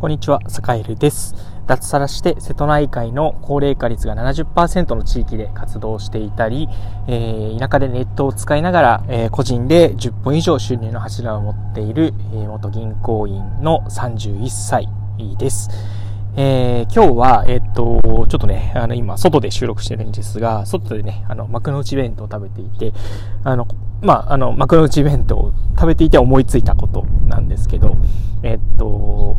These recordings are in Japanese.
こんにちは、サカエルです。脱サラして瀬戸内海の高齢化率が70%の地域で活動していたり、えー、田舎でネットを使いながら、えー、個人で10本以上収入の柱を持っている、えー、元銀行員の31歳です。えー、今日は、えっと、ちょっとね、あの、今、外で収録してるんですが、外でね、あの、幕の内弁当を食べていて、あの、まあ、あの、幕の内弁当を食べていて思いついたことなんですけど、えっと、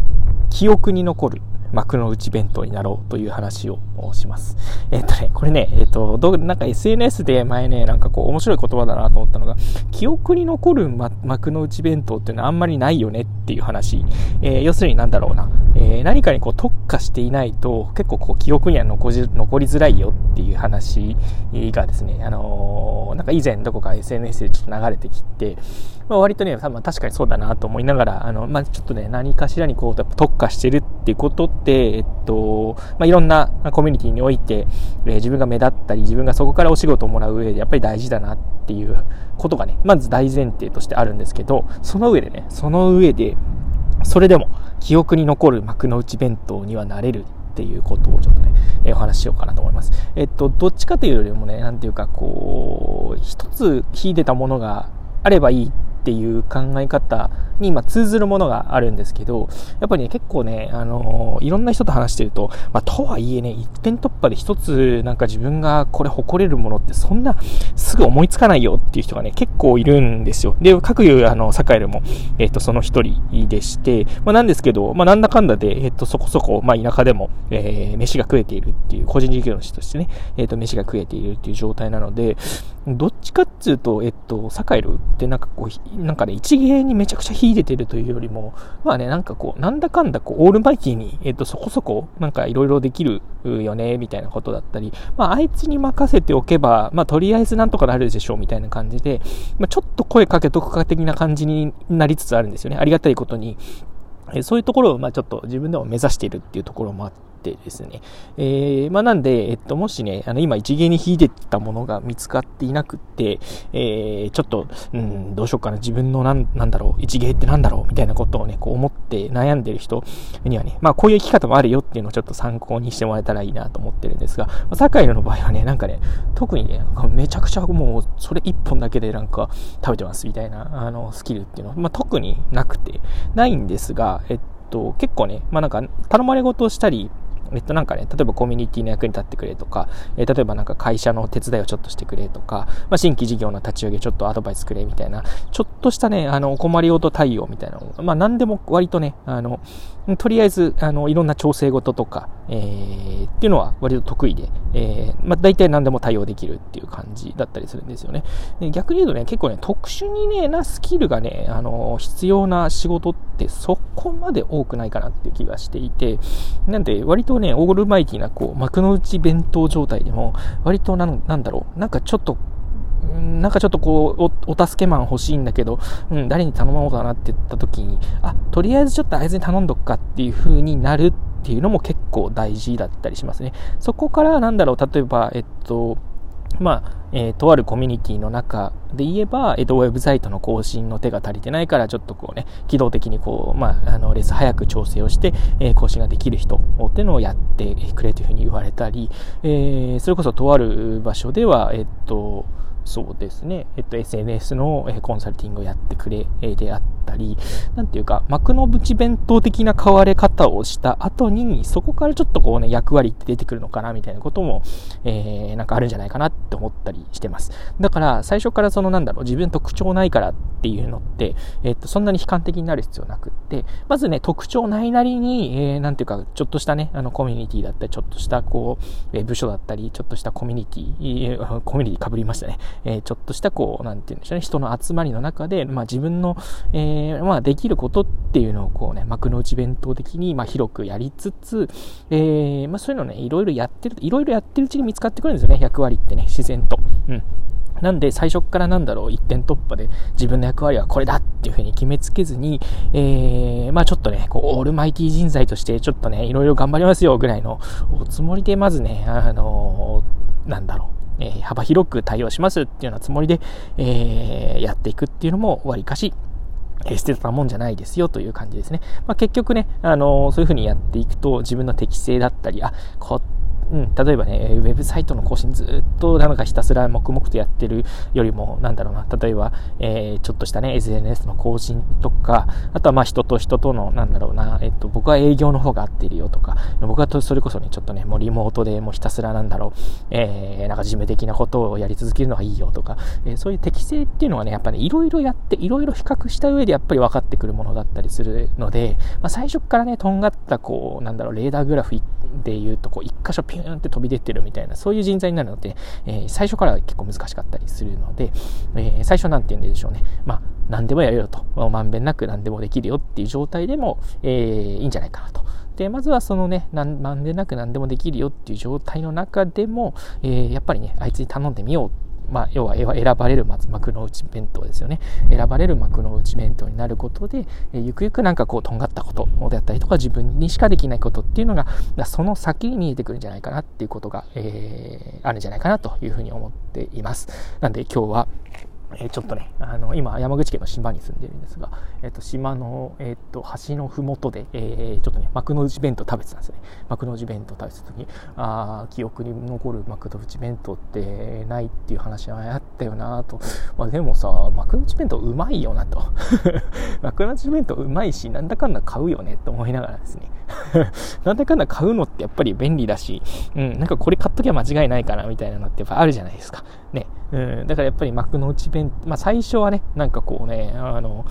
記憶に残る幕の内弁当になろうという話をします。えっとね、これね、えっと、どう、なんか SNS で前ね、なんかこう面白い言葉だなと思ったのが、記憶に残る、ま、幕の内弁当っていうのはあんまりないよねっていう話。えー、要するになんだろうな、え、何かにこう特化していないと結構こう記憶には残りづらいよっていう話がですね、あの、なんか以前どこか SNS でちょっと流れてきて、まあ、割とね、多分確かにそうだなと思いながら、あの、まあ、ちょっとね、何かしらにこう特化してるっていうことって、えっと、まあ、いろんなコミュニティにおいて、えー、自分が目立ったり、自分がそこからお仕事をもらう上でやっぱり大事だなっていうことがね、まず大前提としてあるんですけど、その上でね、その上で、それでも記憶に残る幕の内弁当にはなれるっていうことをちょっとね、えー、お話ししようかなと思います。えっと、どっちかというよりもね、なんていうかこう、一つ秀でたものがあればいいっていう考え方に今通ずるものがあるんですけど、やっぱりね、結構ね、あのー、いろんな人と話してると、まあ、とはいえね、一点突破で一つなんか自分がこれ誇れるものってそんなすぐ思いつかないよっていう人がね、結構いるんですよ。で、各有、あの、サエルも、えっ、ー、と、その一人でして、まあ、なんですけど、まあ、なんだかんだで、えっ、ー、と、そこそこ、まあ、田舎でも、えー、飯が食えているっていう、個人事業主としてね、えっ、と、飯が食えているっていう状態なので、どっちかっていうと、えっと、サエルってなんかこう、なんかね、一芸にめちゃくちゃ秀でてるというよりも、まあね、なんかこう、なんだかんだこう、オールマイティに、えっと、そこそこ、なんかいろいろできるよね、みたいなことだったり、まあ、あいつに任せておけば、まあ、とりあえずなんとかなるでしょう、みたいな感じで、まあ、ちょっと声かけとくか的な感じになりつつあるんですよね。ありがたいことに。そういうところを、まあちょっと自分でも目指しているっていうところもあっ、ってですね。えー、まあなんで、えっと、もしね、あの、今一芸に秀でたものが見つかっていなくって、えー、ちょっと、うん、どうしようかな、自分のなん、なんだろう、一芸ってなんだろう、みたいなことをね、こう思って悩んでる人にはね、まあこういう生き方もあるよっていうのをちょっと参考にしてもらえたらいいなと思ってるんですが、まあ、坂井の場合はね、なんかね、特にね、めちゃくちゃもう、それ一本だけでなんか食べてますみたいな、あの、スキルっていうのは、まあ特になくて、ないんですが、えっと、結構ね、まあなんか、頼まれ事をしたり、えっとなんかね、例えばコミュニティの役に立ってくれとか、えー、例えばなんか会社の手伝いをちょっとしてくれとか、まあ、新規事業の立ち上げちょっとアドバイスくれみたいな、ちょっとしたね、あの、お困りごと対応みたいなのまあ何でも割とね、あの、とりあえず、あの、いろんな調整事とか、えー、っていうのは割と得意で、えー、まあ大体何でも対応できるっていう感じだったりするんですよね。で逆に言うとね、結構ね、特殊にね、なスキルがね、あの、必要な仕事ってそこまで多くないかなっていう気がしていて、なんで割とね、オールマイティな、こう、幕の内弁当状態でも、割となん、なんだろう、なんかちょっと、なんかちょっとこうお、お助けマン欲しいんだけど、うん、誰に頼もうかなって言った時に、あ、とりあえずちょっとあいつに頼んどくかっていう風になるっていうのも結構大事だったりしますね。そこからなんだろう、例えば、えっと、まあ、えー、とあるコミュニティの中で言えば、えっ、ー、と、ウェブサイトの更新の手が足りてないから、ちょっとこうね、機動的にこう、まあ、あの、レース早く調整をして、えー、更新ができる人っていうのをやってくれというふうに言われたり、え、それこそとある場所では、えっと、そうですね、えっと、SNS のコンサルティングをやってくれであったったり、なんていうか、幕の内弁当的な変われ方をした後に、そこからちょっとこうね、役割って出てくるのかな、みたいなことも、えー、なんかあるんじゃないかなって思ったりしてます。だから、最初からそのなんだろう、自分特徴ないからっていうのって、えーっと、そんなに悲観的になる必要なくって、まずね、特徴ないなりに、えー、なんていうか、ちょっとしたね、あの、コミュニティだったり、ちょっとしたこう、えー、部署だったり、ちょっとしたコミュニティ、コミュニティ被りましたね。えー、ちょっとしたこう、なんて言うんでしょうね、人の集まりの中で、まあ自分の、えー、まあできることっていうのをこうね、幕の内弁当的に、まあ広くやりつつ、えー、まあそういうのね、いろいろやってる、いろいろやってるうちに見つかってくるんですよね、役割ってね、自然と。うん。なんで最初からなんだろう、一点突破で自分の役割はこれだっていうふうに決めつけずに、えー、まあちょっとね、こう、オールマイティ人材としてちょっとね、いろいろ頑張りますよぐらいのおつもりでまずね、あのー、なんだろう、え、幅広く対応しますっていうようなつもりで、えー、やっていくっていうのもわりかし捨てたもんじゃないですよという感じですね。まあ、結局ね、あのー、そういう風にやっていくと自分の適性だったり、あ、こうん、例えばね、ウェブサイトの更新ずっとなんかひたすら黙々とやってるよりも、なんだろうな、例えば、えー、ちょっとしたね、SNS の更新とか、あとはまあ人と人との、なんだろうな、えっと、僕は営業の方が合ってるよとか、僕はそれこそね、ちょっとね、もうリモートでもうひたすらなんだろう、えー、なんか事務的なことをやり続けるのがいいよとか、えー、そういう適性っていうのはね、やっぱり、ね、いろいろやって、いろいろ比較した上でやっぱり分かってくるものだったりするので、まあ、最初からね、とんがった、こう、なんだろう、レーダーグラフで言うと、こう、一箇所ピューンって飛び出てるみたいな、そういう人材になるので、えー、最初から結構難しかったりするので、えー、最初なんて言うんでしょうね。まあ、何でもやるよと。まんべんなく何でもできるよっていう状態でも、えー、いいんじゃないかなと。で、まずはそのね、まんべんなく何でもできるよっていう状態の中でも、えー、やっぱりね、あいつに頼んでみようまあ、要は選ばれる幕の内弁当ですよね。選ばれる幕の内弁当になることで、えゆくゆくなんかこう、とんがったことであったりとか、自分にしかできないことっていうのが、その先に見えてくるんじゃないかなっていうことが、えー、あるんじゃないかなというふうに思っています。なんで今日は、え、ちょっとね、あの、今、山口県の島に住んでるんですが、えっ、ー、と、島の、えっ、ー、と、橋のふもとで、えー、ちょっとね、幕の内弁当食べてたんですよね。幕の内弁当食べてた時に、あ記憶に残る幕の内弁当ってないっていう話はあったよなと。まあ、でもさ、幕の内弁当うまいよなと。幕の内弁当うまいし、なんだかんだ買うよねと思いながらですね。なんだかんだ買うのってやっぱり便利だし、うん、なんかこれ買っときゃ間違いないかなみたいなのってやっぱあるじゃないですか。ね。うん、だからやっぱり幕の内弁、まあ最初はね、なんかこうね、あの、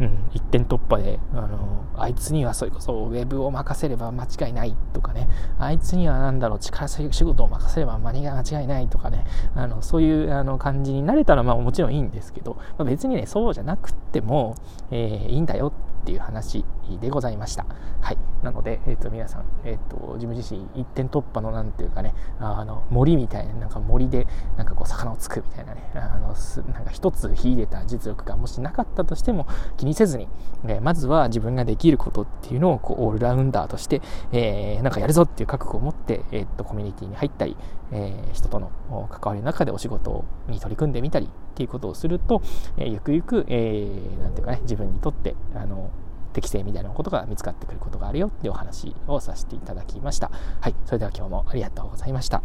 うん、一点突破で、あの、あいつにはそれこそウェブを任せれば間違いないとかね、あいつにはなんだろう、力仕事を任せれば間違いないとかね、あの、そういうあの感じになれたらまあもちろんいいんですけど、まあ、別にね、そうじゃなくても、えー、いいんだよってっていう話でございました。はい。なので、えっ、ー、と、皆さん、えっ、ー、と、自分自身一点突破のなんていうかね、あの、森みたいな、なんか森で、なんかこう、魚をつくみたいなね、あの、なんか一つ秀でた実力がもしなかったとしても気にせずに、えー、まずは自分ができることっていうのを、こう、オールラウンダーとして、えー、なんかやるぞっていう覚悟を持って、えっ、と、コミュニティに入ったり、え、人との関わりの中でお仕事に取り組んでみたりっていうことをすると、え、ゆくゆく、えー、なんていうかね、自分にとって、あの、適性みたいなことが見つかってくることがあるよっていうお話をさせていただきました。はい。それでは今日もありがとうございました。